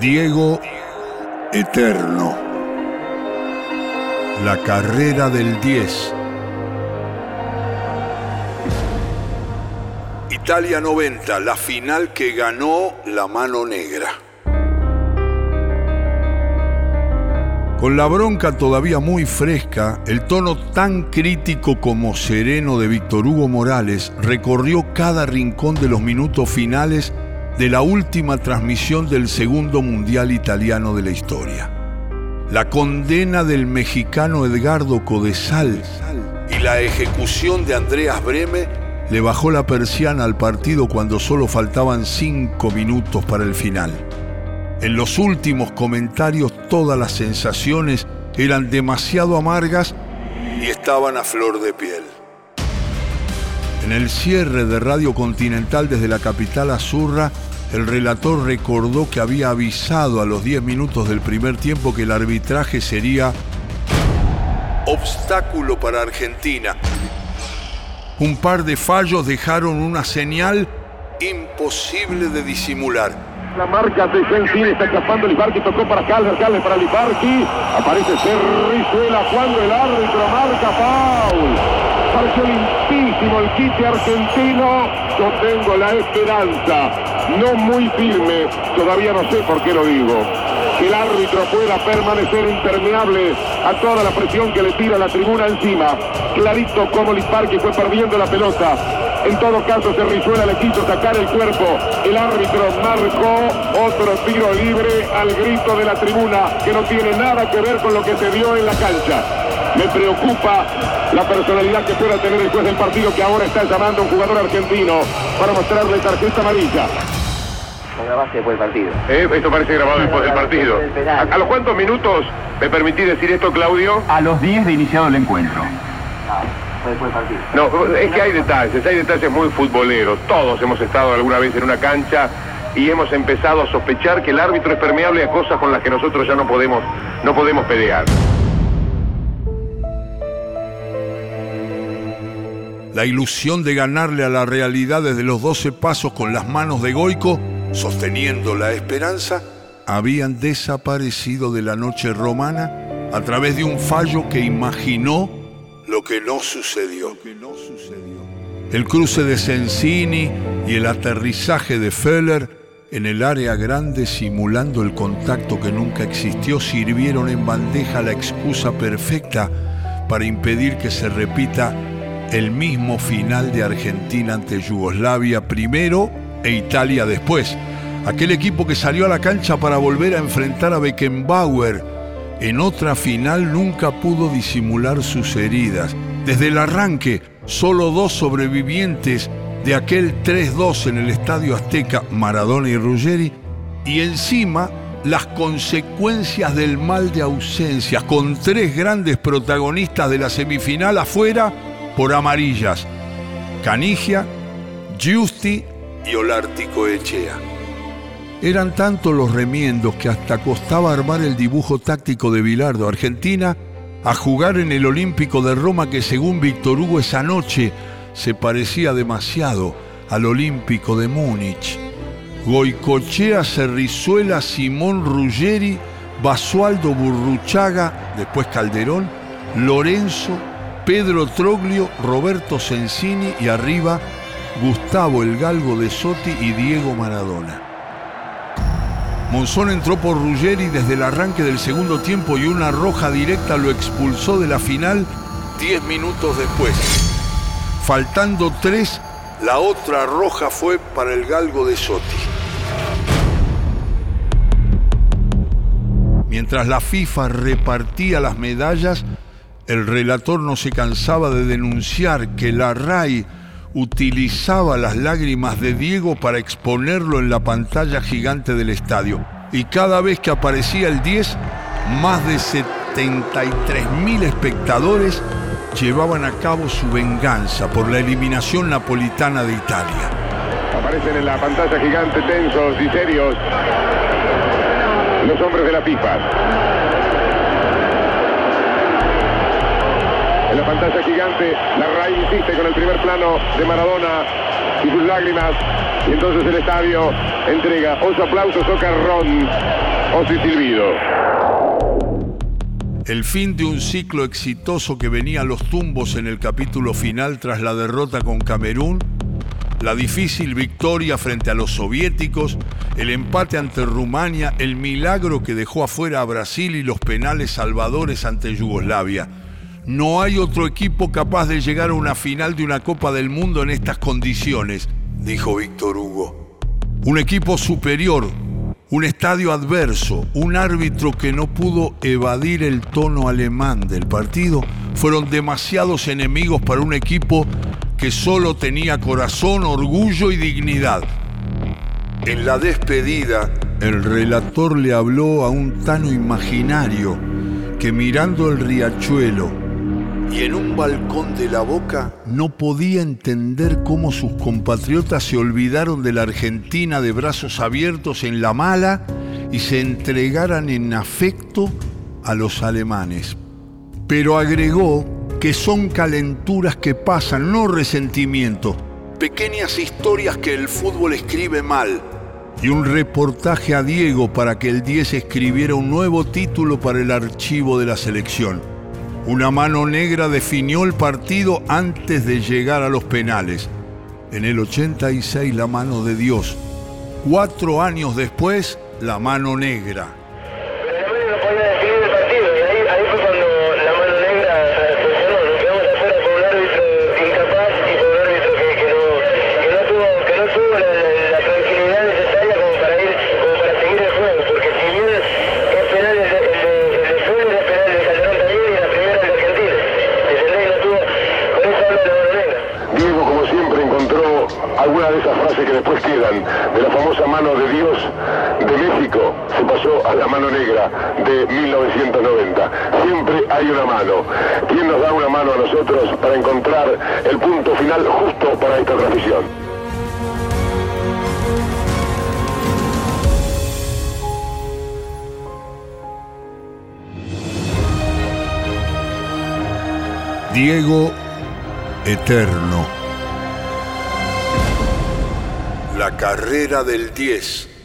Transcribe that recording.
Diego Eterno. La carrera del 10. Italia 90, la final que ganó la mano negra. Con la bronca todavía muy fresca, el tono tan crítico como sereno de Víctor Hugo Morales recorrió cada rincón de los minutos finales de la última transmisión del segundo mundial italiano de la historia. La condena del mexicano Edgardo Codesal y la ejecución de Andreas Breme le bajó la persiana al partido cuando solo faltaban cinco minutos para el final. En los últimos comentarios todas las sensaciones eran demasiado amargas y estaban a flor de piel. En el cierre de Radio Continental desde la capital Azurra, el relator recordó que había avisado a los 10 minutos del primer tiempo que el arbitraje sería obstáculo para Argentina. Un par de fallos dejaron una señal imposible de disimular. La marca de Sensini, está escapando Libarki, tocó para Calder, Calder para Libarki. Aparece Cerrizuela cuando el árbitro marca foul. Limpísimo el quite argentino. Yo tengo la esperanza, no muy firme, todavía no sé por qué lo digo. Que el árbitro pueda permanecer impermeable a toda la presión que le tira la tribuna encima. Clarito como Libarki fue perdiendo la pelota en todo caso, Cerrizuela le quiso sacar el cuerpo. El árbitro marcó otro tiro libre al grito de la tribuna que no tiene nada que ver con lo que se dio en la cancha. Me preocupa la personalidad que pueda tener el juez del partido que ahora está llamando a un jugador argentino para mostrarle tarjeta amarilla. grabaste después del partido. Eh, esto parece grabado después del partido. ¿A, a los cuántos minutos me permití decir esto, Claudio? A los 10 de iniciado el encuentro. No, es que hay detalles, hay detalles muy futboleros. Todos hemos estado alguna vez en una cancha y hemos empezado a sospechar que el árbitro es permeable a cosas con las que nosotros ya no podemos, no podemos pelear. La ilusión de ganarle a la realidad desde los 12 pasos con las manos de Goico, sosteniendo la esperanza, habían desaparecido de la noche romana a través de un fallo que imaginó lo que no sucedió. El cruce de Sensini y el aterrizaje de Feller en el área grande simulando el contacto que nunca existió sirvieron en bandeja la excusa perfecta para impedir que se repita el mismo final de Argentina ante Yugoslavia primero e Italia después. Aquel equipo que salió a la cancha para volver a enfrentar a Beckenbauer en otra final nunca pudo disimular sus heridas. Desde el arranque, solo dos sobrevivientes de aquel 3-2 en el Estadio Azteca, Maradona y Ruggeri, y encima las consecuencias del mal de ausencias, con tres grandes protagonistas de la semifinal afuera por amarillas, Canigia, Giusti y Olártico Echea. Eran tantos los remiendos que hasta costaba armar el dibujo táctico de Bilardo Argentina a jugar en el Olímpico de Roma que según Víctor Hugo esa noche se parecía demasiado al Olímpico de Múnich. Goicochea, Cerrizuela, Simón Ruggeri, Basualdo Burruchaga, después Calderón, Lorenzo, Pedro Troglio, Roberto Sensini y arriba Gustavo El Galgo de Sotti y Diego Maradona. Monzón entró por Ruggeri desde el arranque del segundo tiempo y una roja directa lo expulsó de la final 10 minutos después. Faltando tres, la otra roja fue para el galgo de Sotti. Mientras la FIFA repartía las medallas, el relator no se cansaba de denunciar que la RAI utilizaba las lágrimas de Diego para exponerlo en la pantalla gigante del estadio. Y cada vez que aparecía el 10, más de 73.000 espectadores llevaban a cabo su venganza por la eliminación napolitana de Italia. Aparecen en la pantalla gigante tensos y serios los hombres de la FIFA. La pantalla gigante, la RAI insiste con el primer plano de Maradona y sus lágrimas. Y entonces el estadio entrega os aplausos o carrón o su silbido. El fin de un ciclo exitoso que venía a los tumbos en el capítulo final tras la derrota con Camerún, la difícil victoria frente a los soviéticos, el empate ante Rumania, el milagro que dejó afuera a Brasil y los penales salvadores ante Yugoslavia. No hay otro equipo capaz de llegar a una final de una Copa del Mundo en estas condiciones, dijo Víctor Hugo. Un equipo superior, un estadio adverso, un árbitro que no pudo evadir el tono alemán del partido, fueron demasiados enemigos para un equipo que solo tenía corazón, orgullo y dignidad. En la despedida, el relator le habló a un tano imaginario que mirando el riachuelo y en un balcón de la boca no podía entender cómo sus compatriotas se olvidaron de la Argentina de brazos abiertos en la mala y se entregaran en afecto a los alemanes. Pero agregó que son calenturas que pasan, no resentimiento, pequeñas historias que el fútbol escribe mal, y un reportaje a Diego para que el 10 escribiera un nuevo título para el archivo de la selección. Una mano negra definió el partido antes de llegar a los penales. En el 86 la mano de Dios. Cuatro años después, la mano negra. De la famosa mano de Dios de México se pasó a la mano negra de 1990. Siempre hay una mano. ¿Quién nos da una mano a nosotros para encontrar el punto final justo para esta transmisión? Diego Eterno. La carrera del 10.